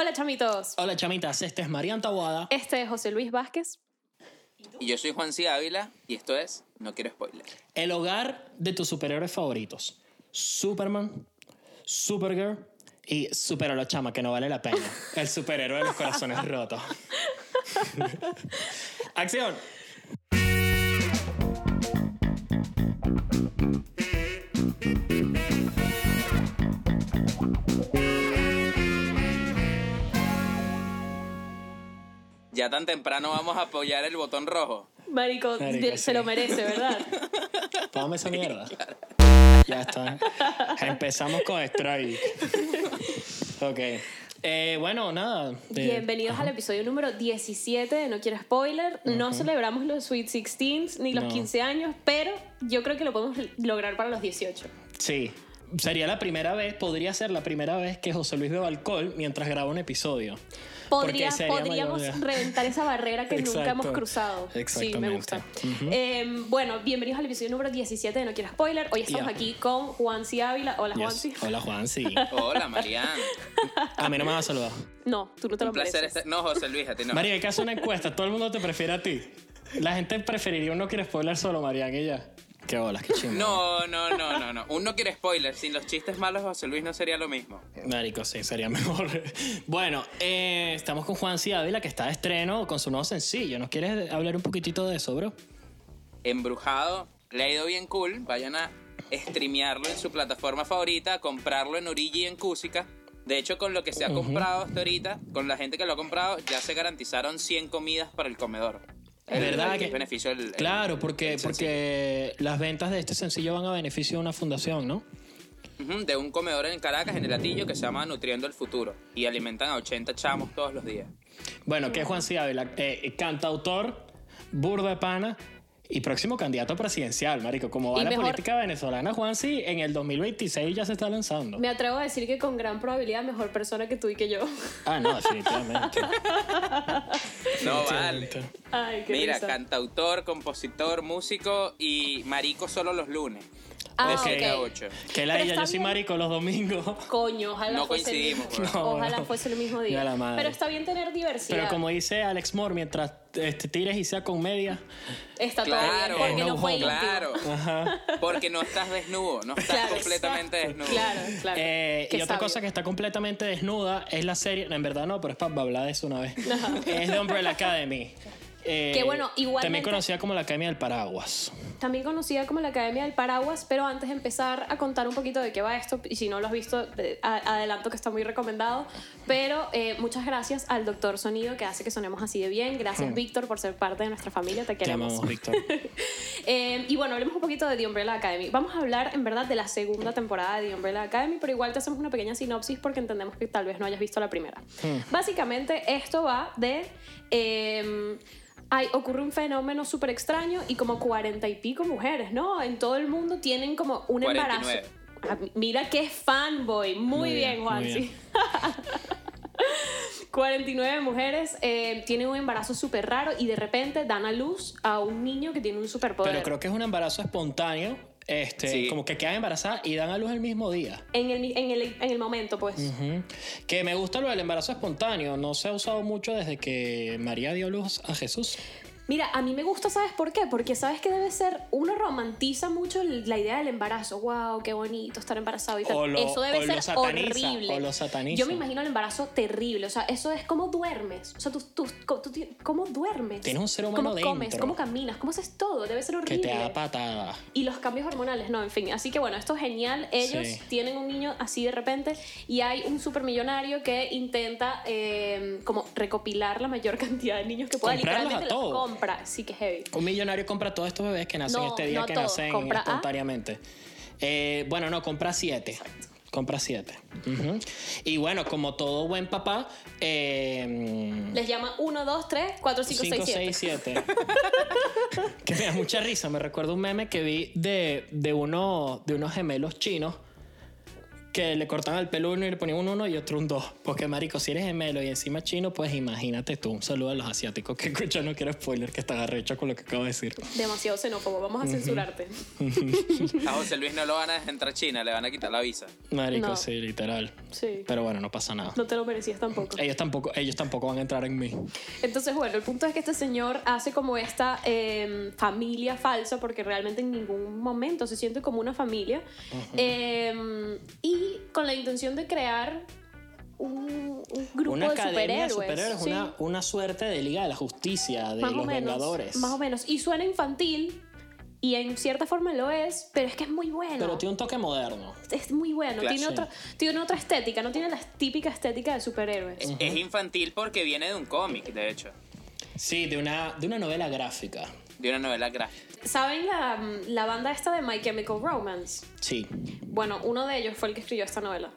Hola chamitos, Hola chamitas, este es Marian Tawada. este es José Luis Vázquez. Y yo soy Juan C. Ávila y esto es No Quiero Spoiler. El hogar de tus superhéroes favoritos. Superman, Supergirl y Super la chama, que no vale la pena. El superhéroe de los corazones rotos. Acción. Ya tan temprano vamos a apoyar el botón rojo. Marico, Marico, de- sí. se lo merece, ¿verdad? Tómame esa mierda. Ya está. Empezamos con Strike. Ok. Eh, bueno, nada. de- Bienvenidos al episodio número 17 de No Quiero Spoiler. No celebramos los Sweet 16 ni los No. 15 años, pero yo creo que lo podemos lograr para los 18. Sí. Sería la primera vez, podría ser la primera vez que José Luis beba alcohol mientras graba un episodio. Podría- podríamos reventar esa barrera que nunca hemos cruzado. Sí, me gusta. Eh, bueno, bienvenidos al episodio número 17 de No Quiero Spoiler. Hoy estamos aquí con Juan C. Ávila. Hola, Yes. Juanci. Hola, Juan, sí. Hola, Marian. A mí no me vas a saludar. No, tú no te lo Un placer mereces. estar... No, José Luis, a ti no. María, hay que hacer una encuesta. Todo el mundo te prefiere a ti. La gente preferiría un no quiere spoiler solo, Marian, y ya. Qué bolas, qué chingo. No, no, no, no, no. Un No Quiero Spoiler. Sin los chistes malos, José Luis no sería lo mismo. Marico, sí, sería mejor. Bueno, eh, estamos con Juan C. Ávila, que está de estreno con su nuevo sencillo. ¿Nos quieres hablar un poquitito de eso, bro? Embrujado. Le ha ido bien cool. Vayan a streamearlo en su plataforma favorita, a comprarlo en Origi y en Cusica. De hecho, con lo que se ha comprado hasta ahorita, con la gente que lo ha comprado, ya se garantizaron 100 comidas para el comedor. Es verdad el que- beneficio del- el- Claro, porque, el porque las ventas de este sencillo van a beneficio de una fundación, ¿no? De un comedor en Caracas, en el Latillo, que se llama Nutriendo el Futuro. Y alimentan a 80 chamos todos los días. Bueno, que es Juan C. Ávila, eh, cantautor, burda pana y próximo candidato presidencial, marico. Como va Y la mejor- política venezolana, Juan C. en el 2026 ya se está lanzando. Me atrevo a decir que con gran probabilidad mejor persona que tú y que yo. Ah, no, definitivamente. No vale. Ay, qué Mira, risa. cantautor, compositor, músico y marico solo los lunes. Ah, de ok. 7 a 8. Que la ella, yo soy bien. marico los domingos. Coño, ojalá No fuese el coincidimos, mismo- weón. No, Ojalá no. fuese el mismo día. La madre. Pero está bien tener diversidad. Pero como dice Alex Moore, mientras este, tires y sea con media. Está Claro, todo bien, porque no no fue. Claro. Porque no estás desnudo, no estás Claro, completamente desnudo. Claro, claro. Eh, y otra sabio. cosa que está completamente desnuda es la serie, no, en verdad no, pero es para hablar de eso una vez. es de Umbrella Academy. Eh, Que bueno, igualmente- También conocida como la Academia del Paraguas. También conocida como la Academia del Paraguas, pero antes de empezar a contar un poquito de qué va esto, y si no lo has visto, adelanto que está muy recomendado, pero eh, muchas gracias al Doctor Sonido que hace que sonemos así de bien, gracias Víctor por ser parte de nuestra familia, te Hmm. Te queremos. amamos, Víctor. Eh, y bueno, hablemos un poquito de The Umbrella Academy. Vamos a hablar en verdad de la segunda temporada de The Umbrella Academy, pero igual te hacemos una pequeña sinopsis porque entendemos que tal vez no hayas visto la primera. Básicamente esto va de... hay, ocurre un fenómeno súper extraño y como cuarenta y pico mujeres, ¿no? En todo el mundo tienen como un 49. embarazo. Ah, Mira qué fanboy. Muy, Muy bien, bien, Juan. muy bien. sí. 49 mujeres eh, tienen un embarazo súper raro y de repente dan a luz a un niño que tiene un superpoder. Pero creo que es un embarazo espontáneo, este, Sí. como que quedan embarazadas y dan a luz el mismo día. En el, en el, en el momento, pues. Que me gusta lo del embarazo espontáneo, no se ha usado mucho desde que María dio luz a Jesús. Mira, a mí me gusta, ¿sabes por qué? Porque sabes que debe ser, uno romantiza mucho la idea del embarazo. Wow, qué bonito estar embarazado y tal. O lo- eso debe o lo ser sataniza, horrible. o lo sataniza. Yo me imagino el embarazo terrible. O sea, eso es como duermes. O sea, tú, tú, ¿cómo duermes? Tienes un ser humano ¿Cómo comes? ¿Cómo caminas? ¿Cómo haces todo? Debe ser Que horrible. te da patada. Y los cambios hormonales, no, en fin. Así que bueno, esto es genial. Ellos Sí. tienen un niño así de repente y hay un supermillonario que intenta eh, como recopilar la mayor cantidad de niños que pueda. Comprarlos Literalmente a todos. Compra. Sí que es heavy. Un millonario compra todos estos bebés que nacen No, este día no que todos, nacen compra a- espontáneamente. Eh, bueno, no, compra siete. Compra siete. Y bueno, como todo buen papá, eh, Les llama 1, 2, 3, 4, 5, 5, 6, 6, 7. 7. que me da mucha risa. Me recuerdo un meme que vi de, de, uno, de unos gemelos chinos que le cortaban el pelo uno y le ponían un uno y otro un dos. Porque, marico, si eres gemelo y encima chino, pues imagínate tú. Un saludo a los asiáticos que escuchan, no quiero spoiler, que están arrechos con lo que acabo de decir. Demasiado xenófobo, vamos a censurarte. A José Luis no lo van a dejar entrar a China, le van a quitar la visa. Marico, No. sí, literal. Sí. Pero bueno, no pasa nada. No te lo merecías tampoco. Ellos tampoco, ellos tampoco van a entrar en mí. Entonces, bueno, el punto es que este señor hace como esta eh, familia falsa, porque realmente en ningún momento se siente como una familia, eh, y con la intención de crear un, un grupo una de academia de superhéroes. superhéroes, sí, una, una suerte de Liga de la Justicia, de más los menos, Vengadores. Más o menos. Y suena infantil, y en cierta forma lo es, pero es que es muy bueno. Pero tiene un toque moderno. es muy bueno, Claro. tiene, Sí. otra, tiene otra estética, no tiene la típica estética de superhéroes. Es, es infantil porque viene de un cómic, de hecho, Sí, de una, de una novela gráfica. De una novela gráfica. ¿Saben la, la banda esta de My Chemical Romance? Sí. Bueno, uno de ellos fue el que escribió esta novela.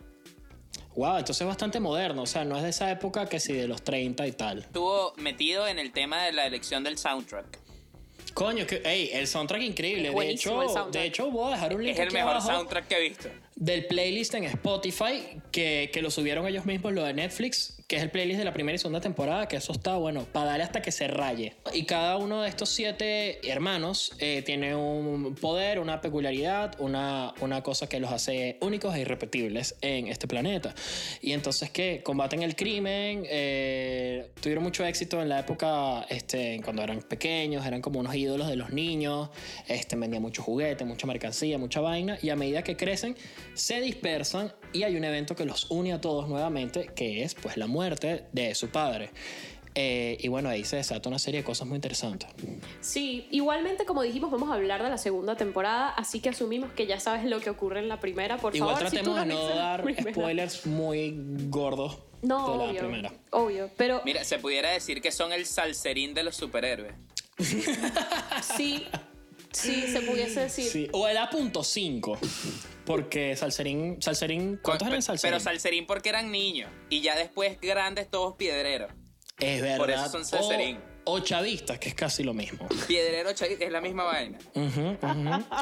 Wow, entonces es bastante moderno. O sea, no es de esa época que sí, de los 30 y tal. Estuvo metido en el tema de la elección del soundtrack. Coño, que, ey, el soundtrack increíble. Es De hecho, soundtrack. de hecho, voy a dejar un link Es el aquí mejor abajo soundtrack que he visto. del playlist en Spotify que, que lo subieron ellos mismos, lo de Netflix, que es el playlist de la primera y segunda temporada, que eso está bueno, para darle hasta que se raye. Y cada uno de estos siete hermanos eh, tiene un poder, una peculiaridad, una, una cosa que los hace únicos e irrepetibles en este planeta. Y entonces que combaten el crimen, eh, tuvieron mucho éxito en la época este, cuando eran pequeños, eran como unos ídolos de los niños, este, vendían mucho juguete, mucha mercancía, mucha vaina, y a medida que crecen se dispersan y hay un evento que los une a todos nuevamente, que es pues la muerte de su padre. Eh, y bueno, ahí se desata una serie de cosas muy interesantes. Sí, igualmente como dijimos vamos a hablar de la segunda temporada, así que asumimos que ya sabes lo que ocurre en la primera, por Igual favor. si tú tratemos de no dar spoilers muy gordos No, de la obvio, primera. obvio, pero Mira, se pudiera decir que son el salserín de los superhéroes. sí, sí, se pudiese decir. Sí, o el A.5, porque Salserín, Salserín ¿cuántos eran Salserín? Pero salserín porque eran niños. Y ya después grandes todos piedreros. es verdad. por eso son Salserín. O, o chavistas, que es casi lo mismo. Piedrero chavista es la misma vaina. Ujú.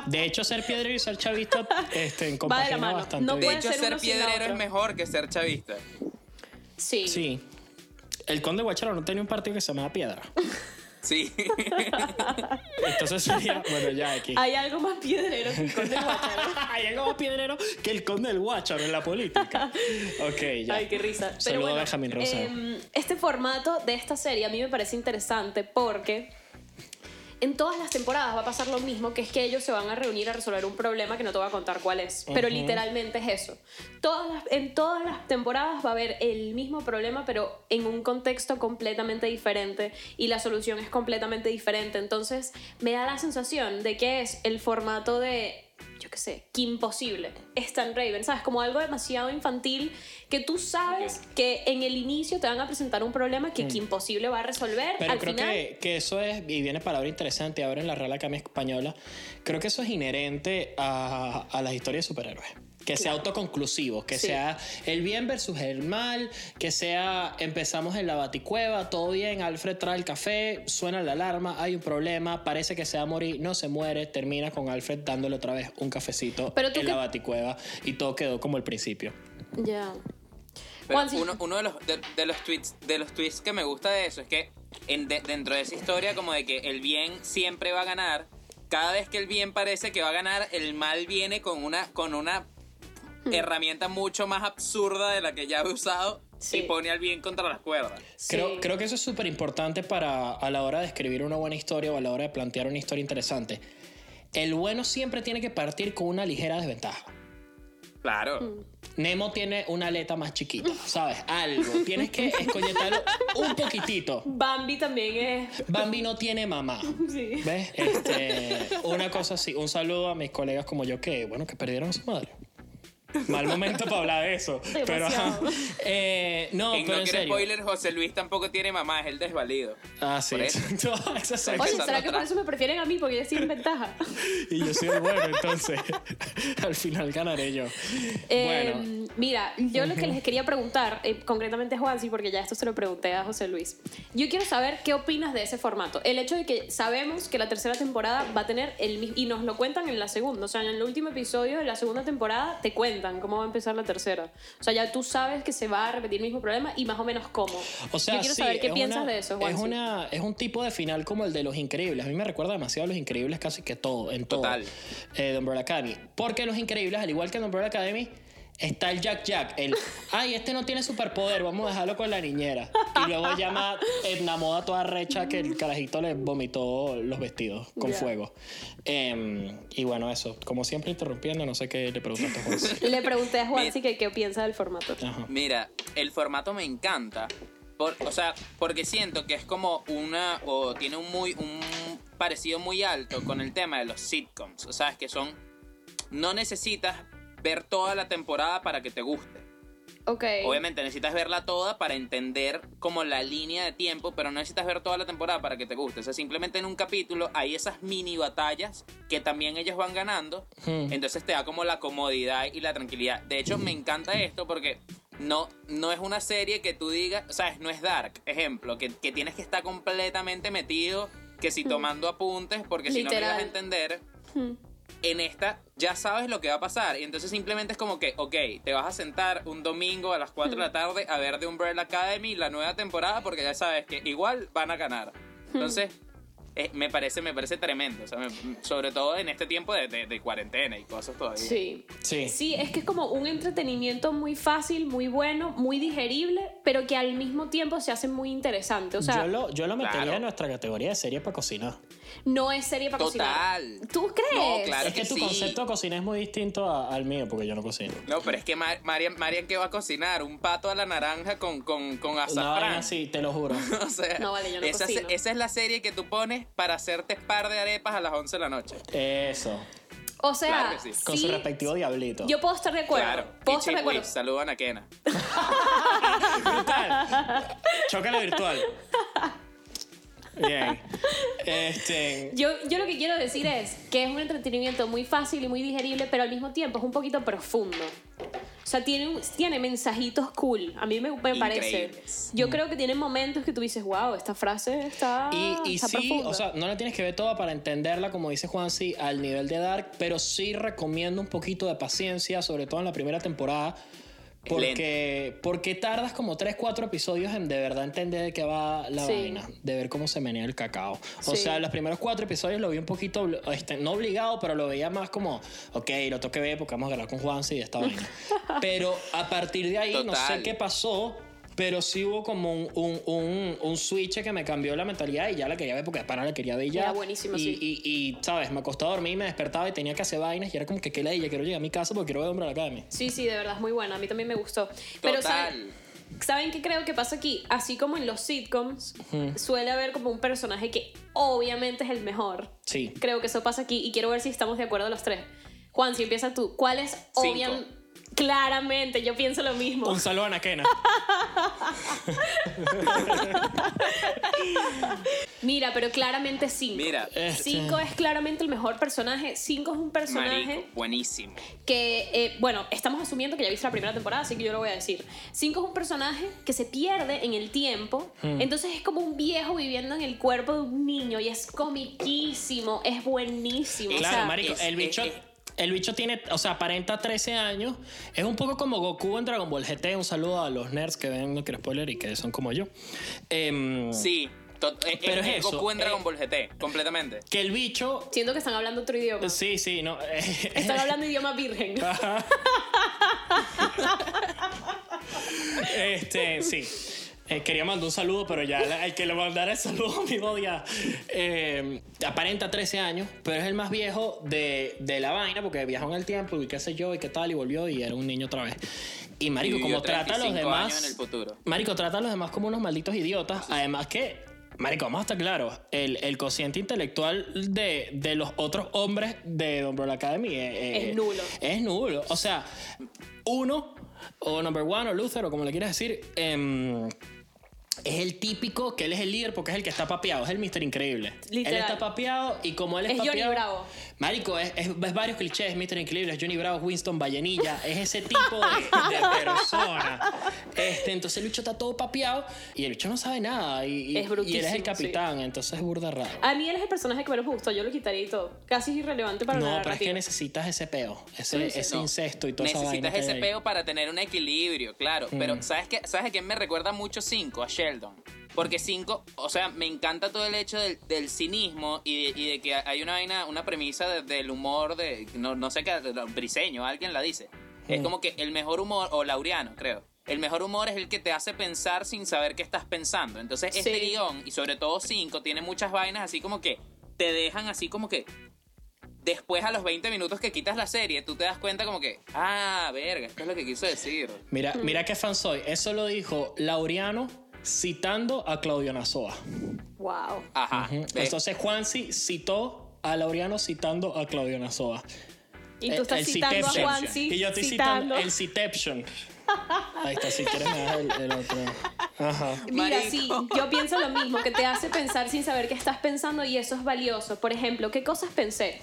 De hecho, ser piedrero y ser chavista este, en compagina mano. bastante No De bien. hecho, ser ser la piedrero es mejor que ser chavista. Sí. Sí. El conde Guacharo no tenía un partido que se llamaba Piedra. Sí. Entonces sería, bueno, ya aquí. Hay algo más piedrero que el Conde Guacharo. Hay algo más piedrero que el conde del Guacharo en la política. Ok, ya. Ay, qué risa. Pero Saludo a bueno, Benjamín Rosado. em, este formato de esta serie a mí me parece interesante porque en todas las temporadas va a pasar lo mismo, que es que ellos se van a reunir a resolver un problema que no te voy a contar cuál es, pero literalmente es eso. Todas las- en todas las temporadas va a haber el mismo problema, pero en un contexto completamente diferente y la solución es completamente diferente. Entonces me da la sensación de que es el formato de yo qué sé, que imposible. Stan Raven, ¿sabes? Como algo demasiado infantil que tú sabes que en el inicio te van a presentar un problema que, que imposible va a resolver. Pero Al creo final, que, que eso es, y viene palabra interesante ahora en la Real Academia Española, creo que eso es inherente a, a las historias de superhéroes. Que sea autoconclusivo, que Sí. sea el bien versus el mal, que sea empezamos en la baticueva, todo bien, Alfred trae el café, suena la alarma, hay un problema, parece que se va a morir, no se muere, termina con Alfred dándole otra vez un cafecito Pero en la baticueva y todo quedó como el principio. Ya. Pero uno, uno de, los, de, de los tweets, de los tweets que me gusta de eso es que en de- dentro de esa historia como de que el bien siempre va a ganar, cada vez que el bien parece que va a ganar, el mal viene con una, con una. herramienta mucho más absurda de la que ya he usado Sí. y pone al bien contra las cuerdas. Creo, Sí. creo que eso es súper importante para a la hora de escribir una buena historia o a la hora de plantear una historia interesante. El bueno siempre tiene que partir con una ligera desventaja. Claro. Hmm. Nemo tiene una aleta más chiquita, ¿sabes? Algo. Tienes que escoñetarlo un poquitito. Bambi también es. Bambi no tiene mamá. Sí. ¿Ves? Este, una cosa así. Un saludo a mis colegas como yo que, bueno, que perdieron a su madre. Mal momento para hablar de eso. Pero, eh, no, y pero no en quiero serio. spoiler, José Luis tampoco tiene mamá, es el desvalido. Ah, sí. Por eso. No, esa soy Oye, ¿será que por eso me prefieren a mí? Porque yo estoy en ventaja. Y yo soy el bueno, entonces al final ganaré yo. Eh, bueno, Mira, yo lo que les quería preguntar, eh, concretamente a Juansi, porque ya esto se lo pregunté a José Luis. Yo quiero saber qué opinas de ese formato. El hecho de que sabemos que la tercera temporada va a tener el mismo. Y nos lo cuentan en la segunda. O sea, en el último episodio de la segunda temporada te cuentan cuentan cómo va a empezar la tercera. O sea, ya tú sabes que se va a repetir el mismo problema y más o menos cómo. O sea, Yo quiero sí, saber qué es piensas una- de eso, es, Juansi. una, es un tipo de final como el de Los Increíbles. A mí me recuerda demasiado a Los Increíbles casi que todo, en todo. Total. Eh, de Umbrella Academy. Porque Los Increíbles, al igual que en Umbrella Academy, está el Jack Jack. El, ay, este no tiene superpoder, vamos a dejarlo con la niñera. Y luego llama Edna Moda toda recha que el carajito le vomitó los vestidos con fuego. Em, y bueno, eso. Como siempre interrumpiendo, no sé qué le preguntaste a Juan. Le pregunté a Juansi que qué piensa del formato. Ajá. Mira, el formato me encanta. Por, o sea, porque siento que es como una. o tiene un muy. un parecido muy alto con el tema de los sitcoms. O sea, es que son. No necesitas ver toda la temporada para que te guste. Ok. Obviamente necesitas verla toda para entender como la línea de tiempo, pero no necesitas ver toda la temporada para que te guste. O sea, simplemente en un capítulo hay esas mini batallas que también ellos van ganando. Hmm. Entonces te da como la comodidad y la tranquilidad. De hecho, me encanta esto porque no, no es una serie que tú digas, o sea, no es dark, ejemplo, que, que tienes que estar completamente metido, que si tomando apuntes, porque si no, Literal. ibas a entender Hmm. En esta ya sabes lo que va a pasar. Y entonces simplemente es como que, ok, te vas a sentar un domingo a las 4 de la tarde a ver The Umbrella Academy la nueva temporada porque ya sabes que igual van a ganar. Entonces, eh, me, parece, me parece tremendo. o sea, me- sobre todo en este tiempo de, de- de cuarentena y cosas todavía. Sí. Sí. Sí, es que es como un entretenimiento muy fácil, muy bueno, muy digerible, pero que al mismo tiempo se hace muy interesante. O sea, yo lo, yo lo metería claro. en nuestra categoría de serie para cocinar. no es serie para cocinar. Total. ¿Tú crees? No, claro. es que, que tu sí. concepto de cocina es muy distinto a- al mío, porque yo no cocino. No, pero es que Mar- Marian, Marian, ¿qué va a cocinar? Un pato a la naranja con, con, con azafrán. vaina así, te lo juro. O sea, No, vale, yo no esa, cocino. esa es la serie que tú pones para hacerte par de arepas a las 11 de la noche. Eso. O sea, Claro que sí. Con su respectivo diablito. Yo puedo estar de acuerdo. Claro. Puedo Y estar de acuerdo. Chihuahua, saludan a Kena. Brutal. Chócala virtual. Bien. Este. Yo, yo lo que quiero decir es que es un entretenimiento muy fácil y muy digerible, pero al mismo tiempo es un poquito profundo. O sea, tiene, tiene mensajitos cool. A mí me, me parece. Yo creo que tiene momentos que tú dices, wow, esta frase está, Y, y está sí, profunda. o sea, no la tienes que ver toda para entenderla, como dice Juan, sí, al nivel de Dark, pero sí recomiendo un poquito de paciencia, sobre todo en la primera temporada, Porque, porque tardas como 3, 4 episodios en de verdad entender de qué va la Sí. vaina, de ver cómo se menea el cacao. O Sí. sea, los primeros 4 episodios lo vi un poquito, este, no obligado, pero lo veía más como, ok, lo tengo que ver porque vamos a hablar con Juan, de esta vaina. Pero a partir de ahí, no sé qué pasó, pero sí hubo como un, un, un, un switch que me cambió la mentalidad y ya la quería ver porque de pana la quería ver ya. Era buenísimo, y, sí. y, y, ¿sabes? Me acostaba a dormir, me despertaba y tenía que hacer vainas y era como que, ¿qué le Quiero llegar a mi casa porque quiero ver Hombre a la Academy. Sí, sí, de verdad es muy buena. A mí también me gustó. Pero Total. ¿saben, ¿saben qué creo que pasa aquí? Así como en los sitcoms, suele haber como un personaje que obviamente es el mejor. Sí. Creo que eso pasa aquí y quiero ver si estamos de acuerdo los tres. Juan, si empieza tú, ¿cuál es obviamente? Claramente, yo pienso lo mismo. Un saludo a Anaquena. Mira, pero claramente cinco. Mira. Este- Cinco es claramente el mejor personaje. Cinco es un personaje Marico, buenísimo. que, eh, bueno, estamos asumiendo que ya viste la primera temporada, así que yo lo voy a decir. Cinco es un personaje que se pierde en el tiempo, Hmm. entonces es como un viejo viviendo en el cuerpo de un niño y es comiquísimo, es buenísimo. o Claro, sea, marico, es- el bicho... es- el bicho tiene, o sea, aparenta 13 años. Es un poco como Goku en Dragon Ball GT. Un saludo a los nerds que ven, no quiero spoiler, y que son como yo. Em, Sí, eh, Pero es, es es eso, Goku en eh, Dragon Ball GT, completamente. Que el bicho... Siento que están hablando otro idioma. Sí, sí, no. Están hablando idioma virgen. Este, sí. Eh, quería mandar un saludo, pero ya el que le mandara el saludo mi odia. Eh, aparenta 13 años, pero es el más viejo de, de la vaina porque viajó en el tiempo y qué sé yo y qué tal y volvió y era un niño otra vez. Y Marico, Y como trata a los 35 años demás. en el futuro. Marico, trata a los demás como unos malditos idiotas. Además que. Marico, vamos a estar claros, el, el cociente intelectual de, de los otros hombres de Umbrella Academy es, Es nulo. Es nulo. O sea, uno, o number one, o Luther, o como le quieras decir, em, es el típico que él es el líder porque es el que está papeado, es el Mister Increíble. Literal. Él está papeado y como él es, Es Johnny papeado. Bravo. Marico, es, es- es varios clichés, Mister Increíble, es Johnny Bravo, Winston Vallenilla, es ese tipo de, de persona. Este, entonces el bicho está todo papeado y el bicho no sabe nada y, Es y él es el capitán, entonces es burda raro. A mí él es el personaje que menos me gustó, yo lo quitaría y todo. Casi es irrelevante para la No, pero es que narrativa. necesitas ese peo, ese, Sí, sí. ese No. incesto y toda esa vaina. Necesitas que ese hay. peo para tener un equilibrio, claro. Pero ¿sabes qué? ¿Sabes a quién me recuerda mucho 5? A Sheldon. Porque 5, o sea, me encanta todo el hecho del, del cinismo y de, y de que hay una vaina, una premisa de- del humor de, no, no sé qué, briseño, alguien la dice. Es como que el mejor humor, o laureano, creo. El mejor humor es el que te hace pensar sin saber qué estás pensando. Entonces, este guion, y sobre todo 5, tiene muchas vainas así como que te dejan así como que después a los 20 minutos que quitas la serie, tú te das cuenta como que, ah, verga, esto es lo que quiso decir. Mira, mira qué fan soy. Eso lo dijo Laureano citando a Claudio Nazoa. Wow. Ajá. ¿ves? Entonces Juansi citó a Laureano citando a Claudio Nazoa. Y tú El- estás el citando a. Juansi. Y yo estoy citando. citando el Citeption. Ahí está, si quieres me das el, el otro. Ajá. Mira, Marico. sí, yo pienso lo mismo, que te hace pensar sin saber qué estás pensando y eso es valioso. Por ejemplo, ¿qué cosas pensé?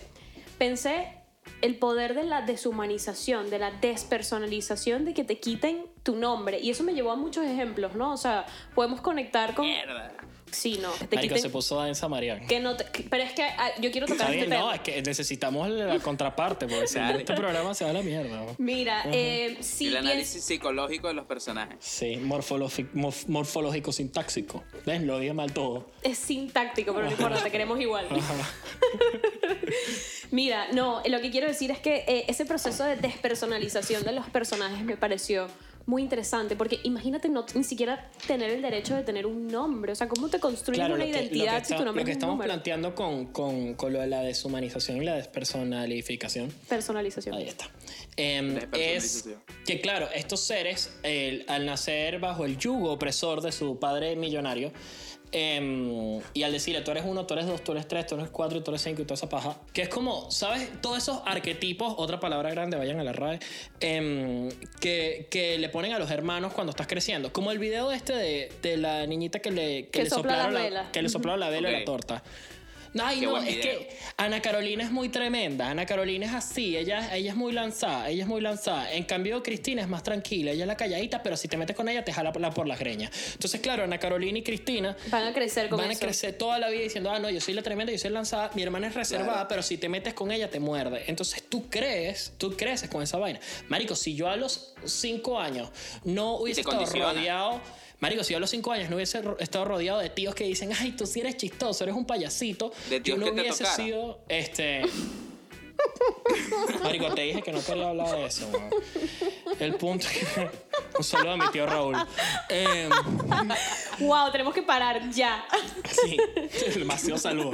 Pensé el poder de la deshumanización, de la despersonalización, de que te quiten tu nombre. Y eso me llevó a muchos ejemplos, ¿no? O sea, podemos conectar con... Mierda. Sí, no, que te Marico, quiten... se puso densa Marian. Que no te- Pero es que ah, yo quiero tocar este no, tema. es que necesitamos la contraparte, porque si este programa se va a la mierda. ¿no? Mira, eh, sí el análisis psicológico de los personajes. Sí, morfológico, morf- morfológico sintáxico. ¿Ves? Lo dije mal todo. es sintáctico, pero no importa, te queremos igual. Mira, no, lo que quiero decir es que eh, ese proceso de despersonalización de los personajes me pareció muy interesante, porque imagínate no, ni siquiera tener el derecho de tener un nombre, o sea, ¿cómo te construyes Claro, una que, identidad si está- tu nombre lo que es un estamos número? planteando con, con, con lo de la deshumanización y la despersonalificación Personalización. Ahí está. Em, es que, claro, estos seres, el- al nacer bajo el yugo opresor de su padre millonario, em, y al decirle tú eres uno, tú eres dos, tú eres tres, tú eres cuatro, y tú eres cinco y toda esa paja, que es como, ¿sabes? Todos esos arquetipos, otra palabra grande, vayan a la RAE, em, que, que le ponen a los hermanos cuando estás creciendo. Como el video este de, de la niñita que le, que Que le sopla soplaron la la, vela. que le soplaron la vela la torta. Ay, Qué no, es que Ana Carolina es muy tremenda. Ana Carolina es así. Ella, ella es muy lanzada. Ella es muy lanzada. En cambio, Cristina es más tranquila. Ella es la calladita, pero si te metes con ella, te jala por, la, por las greñas. Entonces, claro, Ana Carolina y Cristina Van a crecer con van a eso. crecer toda la vida diciendo, ah, no, yo soy la tremenda, yo soy lanzada. Mi hermana es reservada, pero si te metes con ella, te muerde. Entonces, tú crees, tú creces con esa vaina. Marico, si yo a los cinco años no hubiese estado condiciona. rodeado. Marico, si yo a los cinco años no hubiese estado rodeado de tíos que dicen, ay, tú sí eres chistoso, eres un payasito, De yo tíos no que te hubiese sido, este... Marico, te dije que no quería hablar de eso. weón. El punto que... Un saludo a mi tío Raúl. Em, Wow, tenemos que parar ya. Sí, demasiado saludo.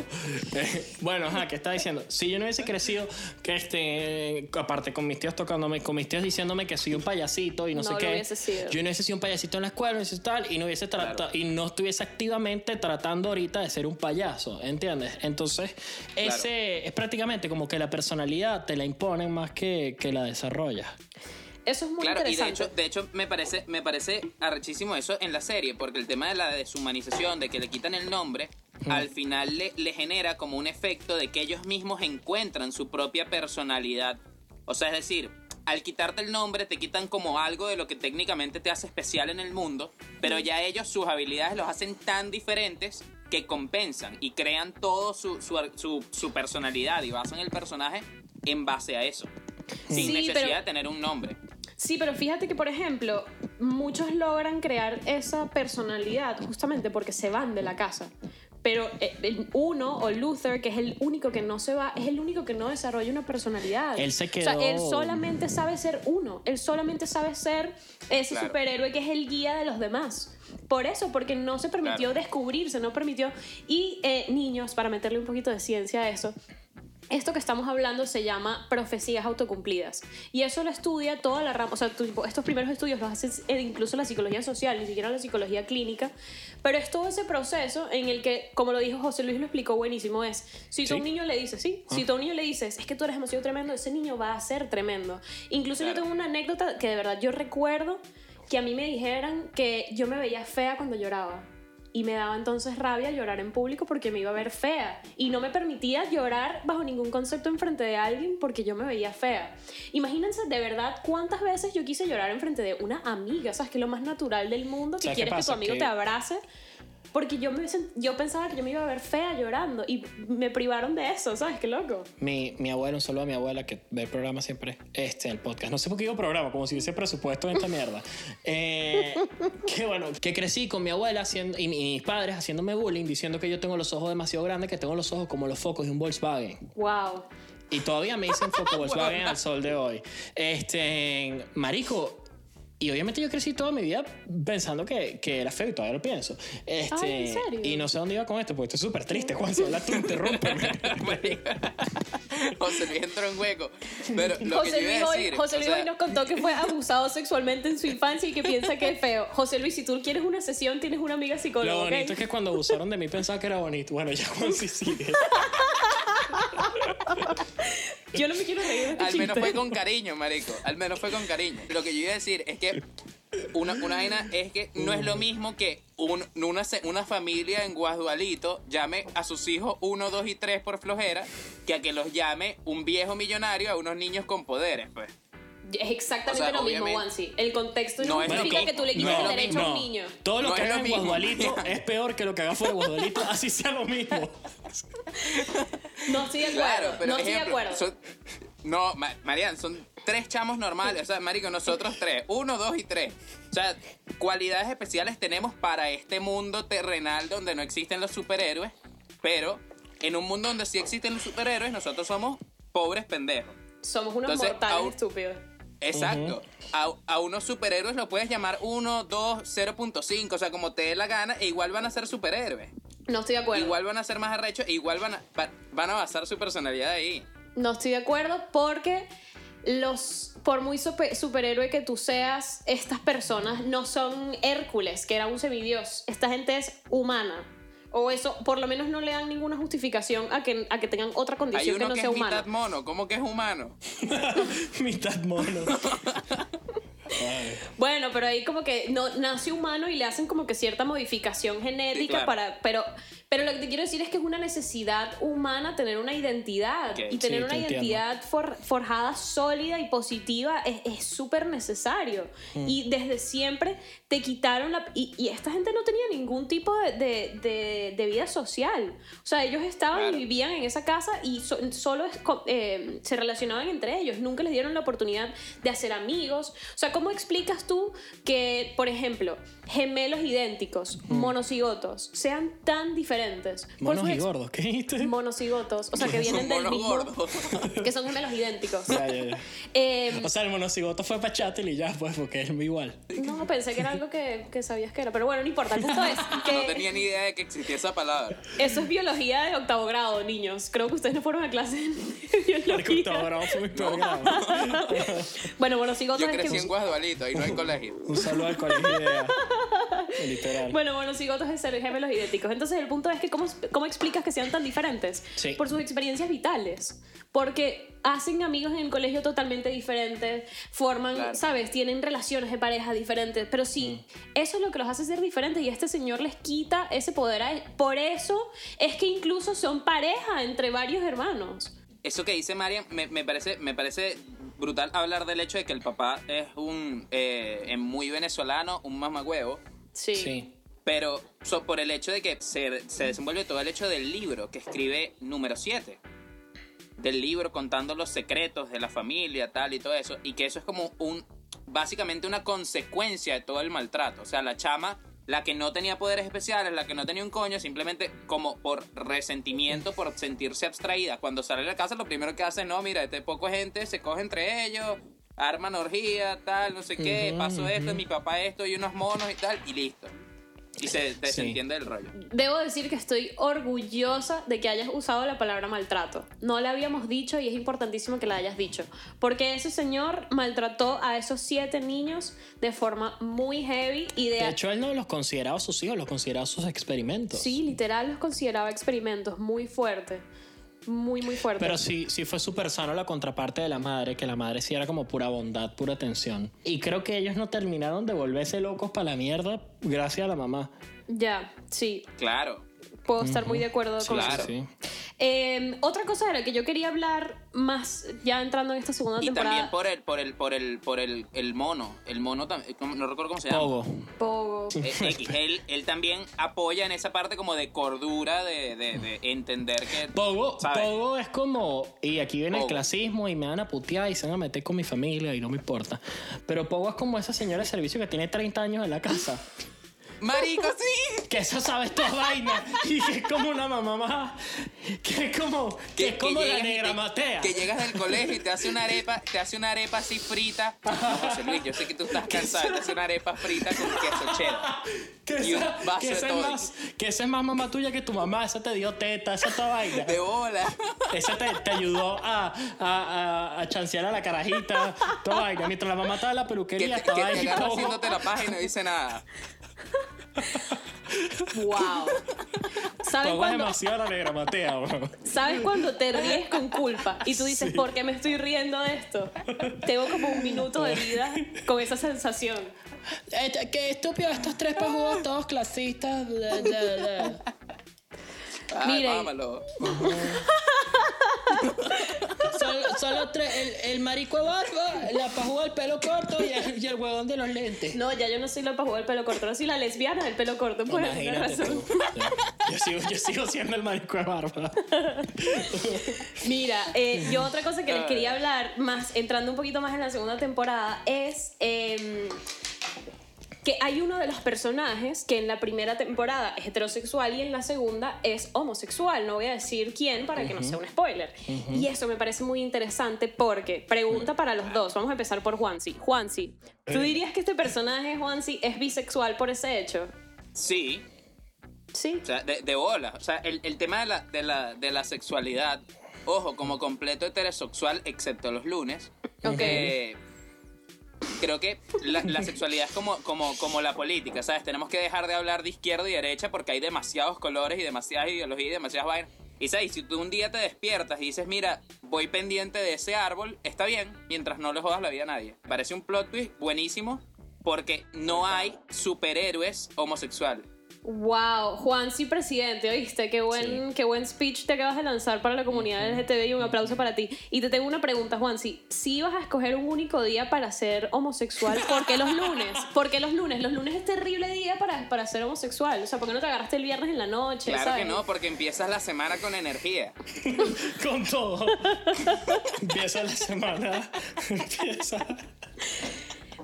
Eh, bueno, ajá, ¿qué estaba diciendo? Si yo no hubiese crecido, que este, aparte con mis tíos tocándome, con mis tíos diciéndome que soy un payasito y no, No sé qué. hubiese sido. Yo no hubiese sido un payasito en la escuela, no hubiese tal, y no hubiese tratado, y no estuviese activamente tratando ahorita de ser un payaso, ¿entiendes? Entonces, ese es prácticamente como que la personalidad te la imponen más que, que la desarrollas. Eso es muy Claro, y de interesante. hecho, de hecho me parece, me parece arrechísimo eso en la serie, porque el tema de la deshumanización, de que le quitan el nombre, al final le, le genera como un efecto de que ellos mismos encuentran su propia personalidad. O sea, es decir, al quitarte el nombre te quitan como algo de lo que técnicamente te hace especial en el mundo, pero ya ellos sus habilidades los hacen tan diferentes que compensan y crean todo su, su, su- su personalidad y basan el personaje en base a eso, sin Sí, necesidad pero- de tener un nombre. Sí, pero fíjate que, por ejemplo, muchos logran crear esa personalidad justamente porque se van de la casa. Pero eh, el uno, o Luther, que es el único que no se va, es el único que no desarrolla una personalidad. Él se O sea, quedó- él solamente sabe ser uno. Él solamente sabe ser ese Claro. superhéroe que es el guía de los demás. Por eso, porque no se permitió Claro. descubrirse, no permitió. Y eh, niños, para meterle un poquito de ciencia a eso, esto que estamos hablando se llama profecías autocumplidas. Y eso lo estudia toda la rama. O sea, tipo, estos primeros estudios los hace eh, incluso la psicología social, ni siquiera la psicología clínica. Pero es todo ese proceso en el que, como lo dijo José Luis, lo explicó buenísimo: es si tú a un niño le dices, sí, si tú a un niño le dices, es que tú eres demasiado tremendo, ese niño va a ser tremendo. Incluso yo tengo una anécdota que de verdad yo recuerdo que a mí me dijeran que yo me veía fea cuando lloraba. y me daba entonces rabia llorar en público porque me iba a ver fea y no me permitía llorar bajo ningún concepto en frente de alguien porque yo me veía fea. Imagínense de verdad cuántas veces yo quise llorar en frente de una amiga, sabes que es lo más natural del mundo, que ¿Sabes qué quieres que tu amigo Que- te abrace. Porque yo, me, yo pensaba que yo me iba a ver fea llorando y me privaron de eso, ¿sabes? Qué loco. Mi, mi abuela, un saludo a mi abuela que ve el programa siempre, este, el podcast. No sé por qué digo programa, como si hubiese presupuesto en esta mierda. Eh, que bueno, que crecí con mi abuela haciendo, y mis padres haciéndome bullying, diciendo que yo tengo los ojos demasiado grandes, que tengo los ojos como los focos de un Volkswagen. Wow. Y todavía me dicen foco Volkswagen al sol de hoy. Este, marico. Y obviamente yo crecí toda mi vida pensando que, que era feo y todavía lo pienso. Este, Ay, ¿en serio? Y no sé dónde iba con esto, porque estoy súper triste. Juan, si hablas tú, interrúmpeme. José Luis entró en hueco. Pero lo que yo José iba Luis, hoy. José o Luis sea, hoy nos contó que fue abusado sexualmente en su infancia y que piensa que es feo. José Luis, si tú quieres una sesión, tienes una amiga psicóloga. Lo bonito es que cuando abusaron de mí pensaba que era bonito. Bueno, ya Juan sí sigue. Yo no me quiero reír de este Al menos chiste. fue con cariño, marico. Al menos fue con cariño. Lo que yo iba a decir es que una, una vaina es que no es lo mismo que un- una, una familia en Guasdualito llame a sus hijos 1, 2 y 3 por flojera que a que los llame un viejo millonario a unos niños con poderes, pues. Es exactamente O sea, lo mismo, Wansi. El contexto no, mismo. que tú le quites No, el derecho a un niño. Todo lo No que haga en mismo. Guadualito es peor que lo que haga fuera de Guadualito, así sea lo mismo. No estoy de acuerdo. Claro, pero no estoy de ejemplo, acuerdo. son- no, Ma- Marian, son tres chamos normales. O sea, marico, nosotros tres. Uno, dos y tres. O sea, cualidades especiales tenemos para este mundo terrenal donde no existen los superhéroes. Pero en un mundo donde sí existen los superhéroes, nosotros somos pobres pendejos. Somos unos Entonces, mortales estúpidos. Exacto. a, a unos superhéroes lo puedes llamar 1, 2, 0.5, o sea, como te dé la gana, e igual van a ser superhéroes. No estoy de acuerdo. Igual van a ser más arrechos, e igual van a, va- van a basar su personalidad ahí. No estoy de acuerdo porque los por muy super- superhéroe que tú seas, estas personas no son Hércules, que era un semidios. Esta gente es humana. O eso, por lo menos no le dan ninguna justificación a que, a que tengan otra Hay condición que uno no que sea es humana. mitad mono, ¿cómo que es humano? Mitad mono. Bueno, pero ahí como que no nace humano y le hacen como que cierta modificación genética Sí, claro. para. Pero, pero lo que te quiero decir es que es una necesidad humana tener una identidad. Ok. Y tener Sí, una te identidad for- forjada sólida y positiva es súper necesario. Mm. Y desde siempre te quitaron la. Y, y esta gente no tenía ningún tipo de, de- de- de vida social. O sea, ellos estaban Claro. y vivían en esa casa y so- solo es eh, se relacionaban entre ellos. Nunca les dieron la oportunidad de hacer amigos. O sea, ¿cómo explicas tú que, por ejemplo, gemelos idénticos, monocigotos, sean tan diferentes? Monos y gordos, ¿qué dijiste? Monocigotos, o sea, que vienen Son del monos mismo. gordos. Que son gemelos idénticos. Ya, ya, ya. Eh, O sea, el monocigoto fue para Chatel y ya, pues, porque es igual. no, pensé que era algo que, que sabías que era, pero bueno, no importa. El punto es que No tenía ni idea de que existía esa palabra. eso es biología de octavo grado, niños. Creo que ustedes no fueron a clase de Porque biología. Bravo fue mi peor grado. Bueno, monocigotos Yo es crecí que... en Guasdualito, ahí no hay colegio. Un saludo al colegio. Literal. Bueno, monocigotos es ser gemelos idénticos. Entonces, el punto es que, ¿cómo, cómo explicas que sean tan diferentes? Sí. Por sus experiencias vitales. Porque hacen amigos en el colegio totalmente diferentes, forman, Claro. ¿sabes? Tienen relaciones de pareja diferentes. Pero sí, eso es lo que los hace ser diferentes y este señor les quita ese poder a él. Por eso es que incluso son pareja entre varios hermanos. Eso que dice Marian me, me parece, me parece brutal hablar del hecho de que el papá es un eh, muy venezolano, un mamagüevo. Sí. Pero so- por el hecho de que se, se desenvuelve todo el hecho del libro que escribe número 7. Del libro contando los secretos de la familia, tal y todo eso. Y que eso es como un. Básicamente una consecuencia de todo el maltrato. O sea, la chama, la que no tenía poderes especiales, la que no tenía un coño, simplemente como por resentimiento, por sentirse abstraída. Cuando sale de la casa, lo primero que hace no, mira, este poco gente se coge entre ellos. Arman orgía, tal, no sé qué, Ujú, pasó esto, ujú. mi papá esto y unos monos y tal, y listo. Y se desentiende el rollo. Debo decir que estoy orgullosa de que hayas usado la palabra maltrato. No la habíamos dicho y es importantísimo que la hayas dicho. Porque ese señor maltrató a esos siete niños de forma muy heavy y de... De hecho, él no los consideraba sus hijos, los consideraba sus experimentos. sí, literal los consideraba experimentos muy fuertes. Muy, muy fuerte. Pero sí, sí fue súper sano la contraparte de la madre, que la madre sí era como pura bondad, pura atención. Y creo que ellos no terminaron de volverse locos para la mierda gracias a la mamá. Ya, sí, Claro. Puedo estar muy de acuerdo con Claro. eso. Sí. Eh, otra cosa de la que yo quería hablar más, ya entrando en esta segunda Y temporada. también por el, por el, por el, por el, el mono. El mono también, no recuerdo cómo se llama. Pogo. Pogo. Eh, X, él, él también apoya en esa parte como de cordura, de, de, de entender que... Pogo. Pogo es como, y aquí viene el Pogo. clasismo y me van a putear y se van a meter con mi familia y no me importa. Pero Pogo es como esa señora de servicio que tiene 30 años en la casa. Marico, sí. Que eso sabe todas vainas y que es como una mamá más. Que es como, que, es como la negra te- matea. Que llegas del colegio y te hace una arepa, te hace una arepa así frita. No, José Luis, yo sé que tú estás cansado, te hace una arepa frita con queso cheddar. Que y un esa, vaso que de esa es más, que esa es más mamá tuya que tu mamá, esa te dio teta, esa toda vaina. De bola. Esa te, te ayudó a, a, a, a chancear a la carajita, toda vaina. Mientras la mamá estaba en la Que peluquería, te, que estaba te ahí agarra Pogo. haciéndote la página y no dice nada. Wow. ¿Sabes cuando, demasiado la negra matea, bro. ¿Sabes cuando te ríes con culpa? Y tú dices, ¿por qué me estoy riendo de esto? Tengo como un minuto de vida con esa sensación. Este, qué estúpido estos tres pajudos todos clasistas. bla, bla, bla. Mámalo. Solo, solo tres, el, el marico de barba, la pajuda del pelo corto y el, y el huevón de los lentes. No, ya yo no soy la pajuga del pelo corto, no soy la lesbiana del pelo corto, pues razón. tú. Yo sigo, yo sigo siendo el marico de barba. Mira, eh, yo otra cosa que les quería hablar, más entrando un poquito más en la segunda temporada, es em, que hay uno de los personajes que en la primera temporada es heterosexual y en la segunda es homosexual. No voy a decir quién para que no sea un spoiler. Y eso me parece muy interesante porque, pregunta para los dos, vamos a empezar por Juansi. Juansi, ¿tú dirías que este personaje, Juansi, es bisexual por ese hecho? Sí, Sí. O sea, de, de bola. O sea, el, el tema de la, de, la, de la sexualidad, ojo, como completo heterosexual, excepto los lunes. Ok. eh, creo que la, la sexualidad es como, como, como la política, ¿sabes? Tenemos que dejar de hablar de izquierda y derecha porque hay demasiados colores y demasiadas ideologías y demasiadas vainas. Y sabes, si tú un día te despiertas y dices, mira, voy pendiente de ese árbol, está bien, mientras no le jodas la vida a nadie. Parece un plot twist buenísimo porque no hay superhéroes homosexuales. Wow, Juan sí presidente, ¿oíste? Qué buen, qué buen speech te acabas de lanzar para la comunidad LGTB y un aplauso para ti. Y te tengo una pregunta, Juan, si, si ibas a escoger un único día para ser homosexual, ¿por qué los lunes? ¿Por qué los lunes? Los lunes es terrible día para, para ser homosexual. O sea, ¿por qué no te agarraste el viernes en la noche? Claro ¿sabes? que no, porque empiezas la semana con energía. Con todo. Empieza la semana. Empieza.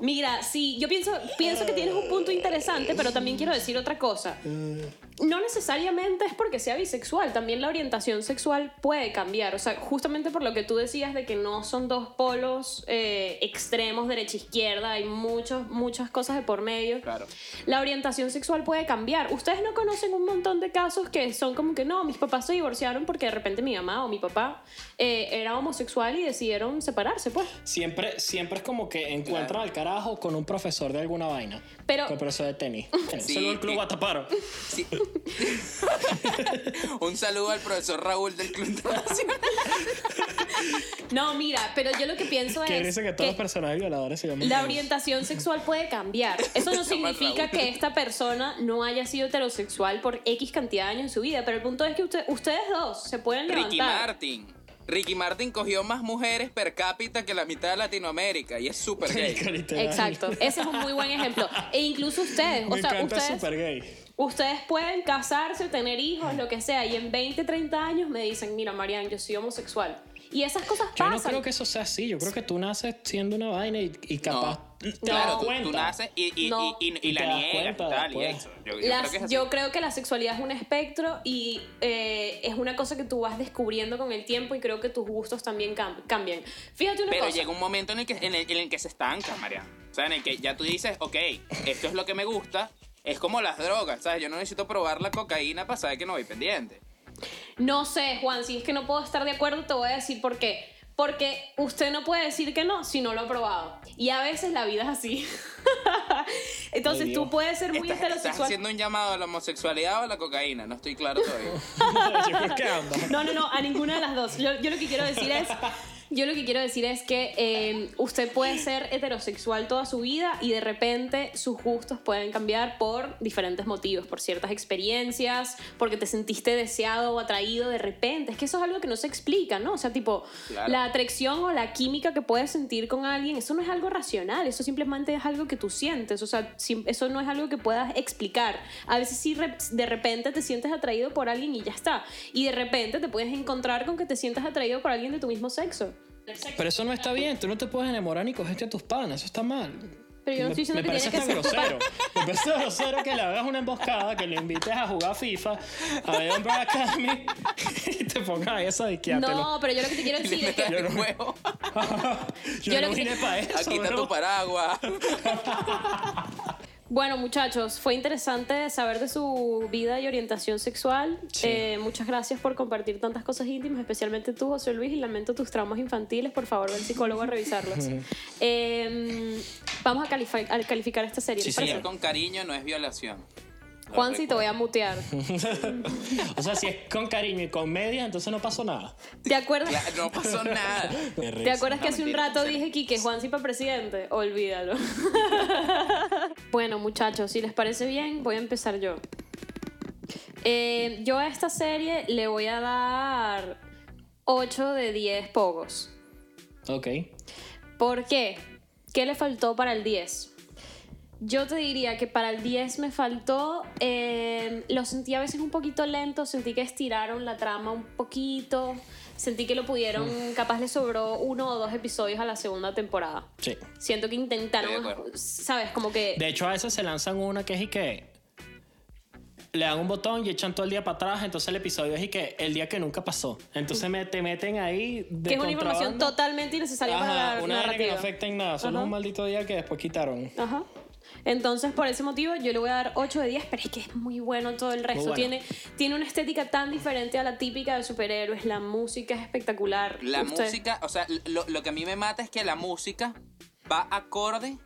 Mira, sí, yo pienso, pienso que tienes un punto interesante, pero también quiero decir otra cosa. No necesariamente es porque sea bisexual, también la orientación sexual puede cambiar. O sea, justamente por lo que tú decías de que no son dos polos eh, extremos, derecha-izquierda, hay muchos, muchas cosas de por medio. Claro. La orientación sexual puede cambiar. Ustedes no conocen un montón de casos que son como que no, mis papás se divorciaron porque de repente mi mamá o mi papá eh, era homosexual y decidieron separarse, pues. Siempre, siempre es como que encuentran al carajo con un profesor de alguna vaina. Pero- Con profesor de tenis. Sí, Solo el club y- Guataparo. Sí. Un saludo al profesor Raúl del Club Internacional. No, mira, pero yo lo que pienso Que es dice que todos que los personajes violadores se llaman. la orientación sexual puede cambiar. Eso no significa que esta persona no haya sido heterosexual por X cantidad de años en su vida, pero el punto es que usted- ustedes dos se pueden Ricky levantar. Martin. Ricky Martin cogió más mujeres per cápita que la mitad de Latinoamérica y es súper gay. Exacto, ese es un muy buen ejemplo. E incluso ustedes, o Me sea, encanta ustedes, super gay. Ustedes pueden casarse, tener hijos, lo que sea, y en 20, 30 años me dicen, mira, Marian, yo soy homosexual. Y esas cosas Yo no pasan. creo que eso sea así. Yo creo que tú naces siendo una vaina y, y capaz No. te Claro, das tú, cuenta. tú naces y, y, No. y, y- y Y la te das niegas tal. y después. eso. Yo, yo Las- creo que es así. yo creo que la sexualidad es un espectro y eh, es una cosa que tú vas descubriendo con el tiempo y creo que tus gustos también cam- cambian. Fíjate una Pero cosa. llega un momento en el, que, en, el, en el que se estanca, María. O sea, en el que ya tú dices, ok, esto es lo que me gusta. Es como las drogas, ¿sabes? Yo no necesito probar la cocaína para saber que no voy pendiente. No sé, Juan, si es que no puedo estar de acuerdo, te voy a decir por qué. Porque usted no puede decir que no si no lo ha probado. Y a veces la vida es así. Entonces tú puedes ser muy Estás, estás heterosexual. haciendo un llamado a la homosexualidad o a la cocaína, no estoy claro todavía. No, no, no, a ninguna de las dos. Yo, yo lo que quiero decir es. Yo lo que quiero decir es que eh, usted puede ser heterosexual toda su vida y de repente sus gustos pueden cambiar por diferentes motivos, por ciertas experiencias, porque te sentiste deseado o atraído de repente. Es que eso es algo que no se explica, ¿no? O sea, tipo, Claro. la atracción o la química que puedes sentir con alguien, eso no es algo racional, eso simplemente es algo que tú sientes, o sea, eso no es algo que puedas explicar. A veces sí de repente te sientes atraído por alguien y ya está. Y de repente te puedes encontrar con que te sientas atraído por alguien de tu mismo sexo. Pero eso no está bien, tú no te puedes enamorar ni cogerte a tus panas, eso está mal. Pero yo no me, estoy diciendo me que parece que hasta ser grosero. Me parece grosero que le hagas una emboscada, que le invites a jugar FIFA, a ver Umbrella Academy y te pongas ahí a sadiqueártelo. No, pero yo lo que te quiero decir es que... el huevo. yo, yo no lo que- vine para eso. Aquí está bro. tu paraguas. Bueno, muchachos, fue interesante saber de su vida y orientación sexual. Sí. Eh, muchas gracias por compartir tantas cosas íntimas, especialmente tú, José Luis, y lamento tus traumas infantiles. Por favor, ve al psicólogo a revisarlos. Eh, vamos a, califi- a calificar esta serie. Sí. Ir con cariño no es violación. Juan, si te voy a mutear. O sea, si es con cariño y con media, entonces no pasó nada. ¿Te acuerdas? Claro, no pasó nada. ¿Te acuerdas que hace un rato dije aquí que Juan sí para presidente? Olvídalo. bueno, muchachos, si les parece bien, voy a empezar yo. Eh, yo a esta serie le voy a dar 8 de 10 pogos. Ok. ¿Por qué? ¿Qué le faltó para el 10? Yo te diría que para el 10 me faltó, eh, lo sentí a veces un poquito lento, sentí que estiraron la trama un poquito, sentí que lo pudieron, capaz le sobró uno o dos episodios a la segunda temporada. Sí. Siento que intentaron. ¿sabes? Como que... De hecho, a veces se lanzan una que es y que le dan un botón y echan todo el día para atrás, entonces el episodio es y que el día que nunca pasó. Entonces me, te meten ahí de que es una información totalmente innecesaria para Ajá, la una vaina que narrativa. no afecta en nada, solo Ajá. un maldito día que después quitaron. Ajá. Entonces, por ese motivo, yo le voy a dar 8 de 10, pero es que es muy bueno todo el resto. bueno. Tiene, tiene una estética tan diferente a la típica de superhéroes. La música es espectacular. La Usted- música, o sea, lo, lo que a mí me mata es que la música va acorde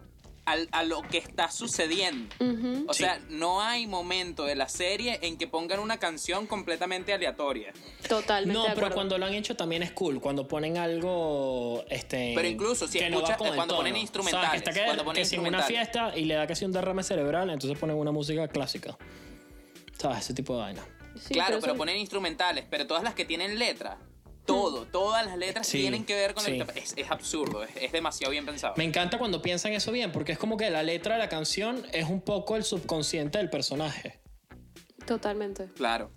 al- a lo que está sucediendo. Ujú. O Sí. sea, no hay momento de la serie en que pongan una canción completamente aleatoria. Totalmente No, pero acuerdo. cuando lo han hecho también es cool. Cuando ponen algo. Este, Pero incluso si que no va escuchas- con el cuando ponen tono. instrumentales, O sea, que está que, cuando ponen que si en una fiesta y le da casi un derrame cerebral, entonces ponen una música clásica. ¿Sabes? Ese tipo de vaina. Sí, claro, pero, eso- ponen instrumentales, pero todas las que tienen letra, todo, todas las letras Sí, tienen que ver con sí. el... Es, es absurdo, es, es demasiado bien pensado. Me encanta cuando piensan eso bien, porque es como que la letra de la canción es un poco el subconsciente del personaje. Totalmente. Claro.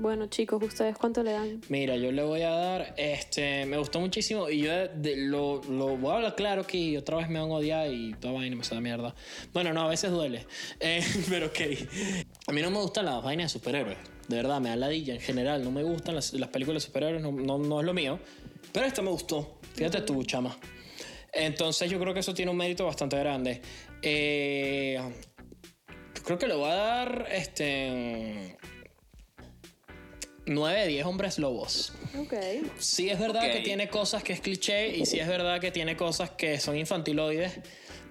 Bueno, chicos, ¿ustedes cuánto le dan? Mira, yo le voy a dar, este, me gustó muchísimo y yo de- de- lo, lo voy a hablar claro que otra vez me van a odiar y toda vaina me da mierda. Bueno, no, a veces duele, Eh, pero ok. A mí no me gustan las vainas de superhéroes, de verdad, me da ladilla en general, no me gustan las, las películas de superhéroes, no, no, no es lo mío, pero esta me gustó, fíjate tú, chama. Entonces yo creo que eso tiene un mérito bastante grande. Eh, creo que le voy a dar, este... 9 de 10 hombres lobos. Ok. Sí es verdad que tiene cosas que es cliché y sí es verdad que tiene cosas que son infantiloides,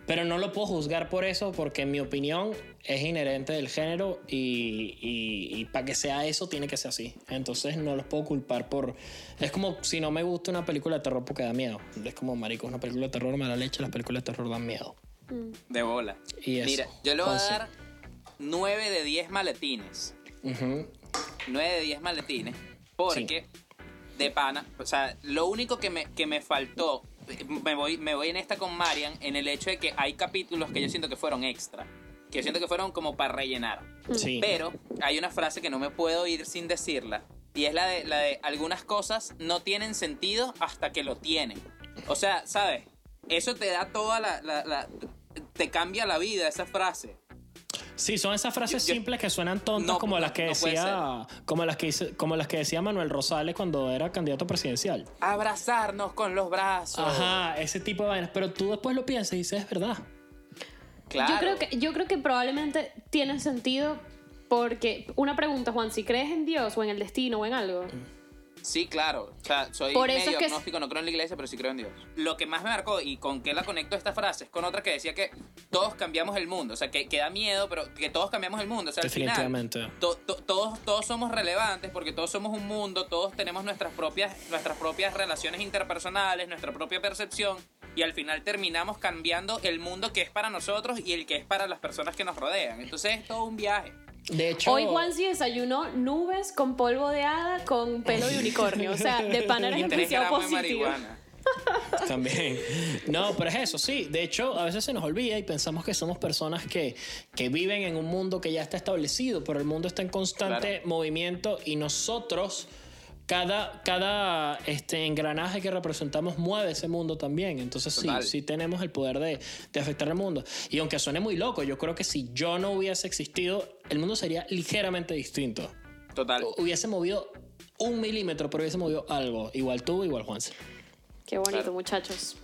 pero no lo puedo juzgar por eso porque en mi opinión es inherente del género y, y, para que sea eso tiene que ser así. Entonces no los puedo culpar por... Es como si no me gusta una película de terror porque da miedo. Es como, marico, una película de terror me da leche, las películas de terror dan miedo. De bola. Y eso, Mira, yo le voy a dar 9 de 10 maletines. Ujú. 9 de 10 maletines. Porque, de pana, o sea, lo único que me, que me faltó, me voy, me voy en esta con Marian, en el hecho de que hay capítulos que yo siento que fueron extra. Que yo siento que fueron como para rellenar. Sí. Pero hay una frase que no me puedo ir sin decirla. Y es la de, la de algunas cosas no tienen sentido hasta que lo tienen. O sea, ¿sabes? Eso te da toda la... la- la- te cambia la vida esa frase. Sí, son esas frases Yo- yo- simples que suenan tontas No, como no, las que no decía como las que como las que decía Manuel Rosales cuando era candidato presidencial. Abrazarnos con los brazos. Ajá, ese tipo de vainas, pero tú después lo piensas y dices, es verdad. Claro. Yo, creo que, yo creo que probablemente tiene sentido porque... Una pregunta, Juan, si crees en Dios o en el destino o en algo... Sí, claro. O sea, soy Por eso medio es que- agnóstico, no creo en la iglesia, pero sí creo en Dios. Lo que más me marcó y con qué la conecto esta frase es con otra que decía que todos cambiamos el mundo. O sea, que, que da miedo, pero que todos cambiamos el mundo. O sea, al final, Definitivamente. to- to- todos, todos somos relevantes porque todos somos un mundo, todos tenemos nuestras propias, nuestras propias relaciones interpersonales, nuestra propia percepción. Y al final terminamos cambiando el mundo que es para nosotros y el que es para las personas que nos rodean. Entonces es todo un viaje. De hecho, Hoy Juansi desayunó nubes con polvo de hada con pelo de unicornio. O sea, de pan tres demasiado positivo. También. No, pero es eso, sí. De hecho, a veces se nos olvida y pensamos que somos personas que, que viven en un mundo que ya está establecido, pero el mundo está en constante Claro. movimiento y nosotros, cada, cada este, engranaje que representamos mueve ese mundo también. Entonces sí, Total. sí tenemos el poder de, de afectar el mundo. Y aunque suene muy loco, yo creo que si yo no hubiese existido, el mundo sería ligeramente distinto. Total. Hubiese movido un milímetro, pero hubiese movido algo. Igual tú, igual Juanse. Qué bonito, Claro. muchachos.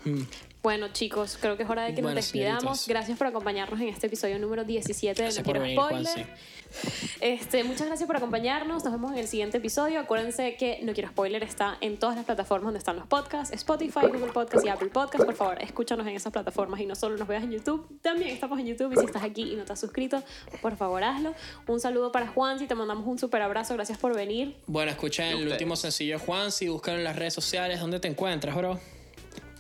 Bueno, chicos, creo que es hora de que nos despidamos. señoritas. Gracias por acompañarnos en este episodio número 17 de No Quiero venir, Spoiler. Este, muchas gracias por acompañarnos. Nos vemos en el siguiente episodio. Acuérdense que No Quiero Spoiler está en todas las plataformas donde están los podcasts: Spotify, Google Podcasts y Apple Podcasts. Por favor, escúchanos en esas plataformas y no solo nos veas en YouTube. También estamos en YouTube. Y si estás aquí y no te has suscrito, por favor hazlo. Un saludo para Juan. Si te mandamos un super abrazo, gracias por venir. Bueno, escuchen el último sencillo de Juan, si buscan en las redes sociales, ¿dónde te encuentras, bro?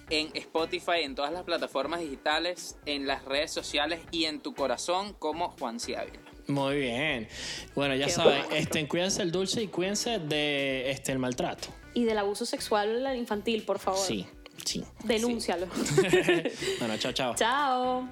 En Spotify, en todas las plataformas digitales, en las redes sociales y en tu corazón como Juan Ciávila. Muy bien. Bueno, ya Qué saben, bueno. este, cuídense el dulce y cuídense de este, el maltrato. Y del abuso sexual infantil, por favor. Sí, sí. Denúncialo. Bueno, chao, chao. Chao.